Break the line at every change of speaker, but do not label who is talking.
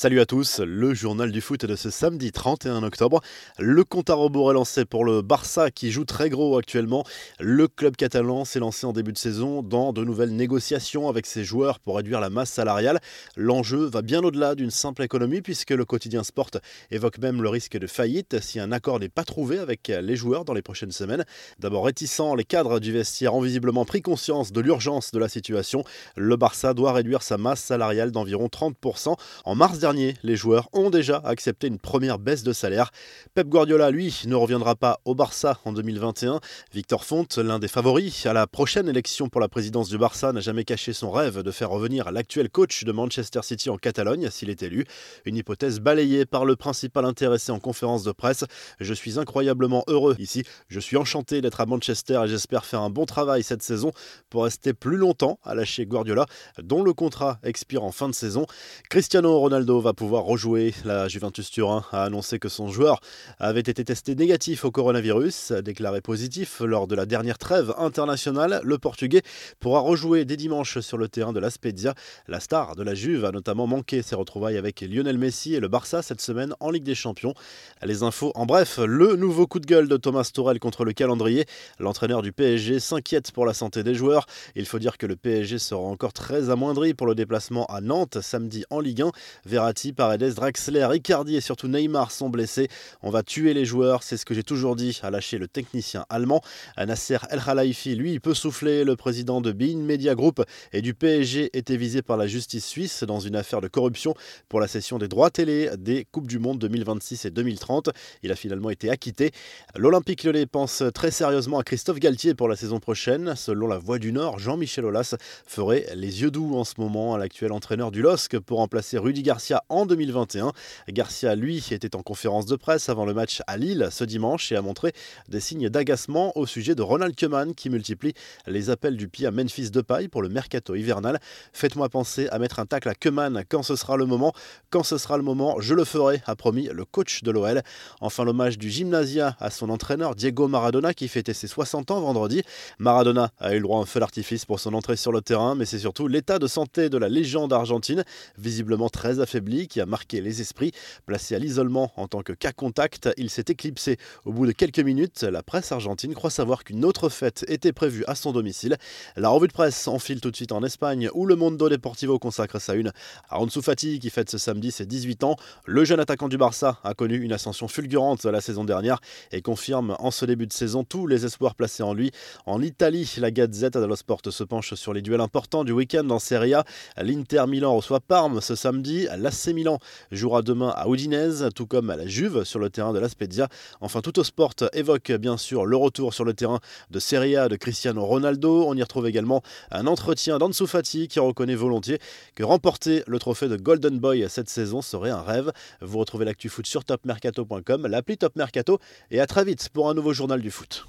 Salut à tous, le journal du foot de ce samedi 31 octobre. Le compte à rebours est lancé pour le Barça qui joue très gros actuellement. Le club catalan s'est lancé en début de saison dans de nouvelles négociations avec ses joueurs pour réduire la masse salariale. L'enjeu va bien au-delà d'une simple économie puisque le quotidien Sport évoque même le risque de faillite si un accord n'est pas trouvé avec les joueurs dans les prochaines semaines. D'abord réticent, les cadres du vestiaire ont visiblement pris conscience de l'urgence de la situation. Le Barça doit réduire sa masse salariale d'environ 30% en mars dernier, les joueurs ont déjà accepté une première baisse de salaire. Pep Guardiola, lui, ne reviendra pas au Barça en 2021. Victor Font, l'un des favoris à la prochaine élection pour la présidence du Barça, n'a jamais caché son rêve de faire revenir l'actuel coach de Manchester City en Catalogne s'il est élu. Une hypothèse balayée par le principal intéressé en conférence de presse. Je suis incroyablement heureux ici. Je suis enchanté d'être à Manchester et j'espère faire un bon travail cette saison pour rester plus longtemps à lâcher Guardiola, dont le contrat expire en fin de saison. Cristiano Ronaldo va pouvoir rejouer. La Juventus Turin a annoncé que son joueur avait été testé négatif au coronavirus, déclaré positif lors de la dernière trêve internationale. Le Portugais pourra rejouer dès dimanche sur le terrain de la Spezia. La star de la Juve a notamment manqué ses retrouvailles avec Lionel Messi et le Barça cette semaine en Ligue des Champions. Les infos en bref, le nouveau coup de gueule de Thomas Tourel contre le calendrier. L'entraîneur du PSG s'inquiète pour la santé des joueurs. Il faut dire que le PSG sera encore très amoindri pour le déplacement à Nantes samedi en Ligue 1 vers Verratti, Draxler, Icardi et surtout Neymar sont blessés. On va tuer les joueurs, c'est ce que j'ai toujours dit, a lâché le technicien allemand. Nasser El Khelaifi, lui, peut souffler. Le président de Bein Media Group et du PSG était visé par la justice suisse dans une affaire de corruption pour la cession des droits télé des Coupes du Monde 2026 et 2030. Il a finalement été acquitté. L'Olympique Lyonnais pense très sérieusement à Christophe Galtier pour la saison prochaine. Selon la Voix du Nord, Jean-Michel Aulas ferait les yeux doux en ce moment à l'actuel entraîneur du LOSC pour remplacer Rudy Garcia en 2021. Garcia, lui, était en conférence de presse avant le match à Lille ce dimanche et a montré des signes d'agacement au sujet de Ronald Koeman qui multiplie les appels du pied à Memphis Depay pour le mercato hivernal. Faites-moi penser à mettre un tacle à Koeman quand ce sera le moment. Quand ce sera le moment, je le ferai, a promis le coach de l'OL. Enfin, l'hommage du Gymnasia à son entraîneur Diego Maradona qui fêtait ses 60 ans vendredi. Maradona a eu le droit à un feu d'artifice pour son entrée sur le terrain, mais c'est surtout l'état de santé de la légende argentine, visiblement très qui a marqué les esprits. Placé à l'isolement en tant que cas contact, il s'est éclipsé au bout de quelques minutes. La presse argentine croit savoir qu'une autre fête était prévue à son domicile. La revue de presse enfile tout de suite en Espagne où le Mondo Deportivo consacre sa une à Ansu Fati qui fête ce samedi ses 18 ans. Le jeune attaquant du Barça a connu une ascension fulgurante la saison dernière et confirme en ce début de saison tous les espoirs placés en lui. En Italie, la Gazette dello Sport se penche sur les duels importants du week-end en Serie A. L'Inter Milan reçoit Parme ce samedi. L'AC Milan jouera demain à Udinese, tout comme à la Juve sur le terrain de la Spezia. Enfin, tout au sport évoque bien sûr le retour sur le terrain de Serie A de Cristiano Ronaldo. On y retrouve également un entretien d'Ansu Fati qui reconnaît volontiers que remporter le trophée de Golden Boy cette saison serait un rêve. Vous retrouvez l'actu foot sur topmercato.com, l'appli Top Mercato et à très vite pour un nouveau journal du foot.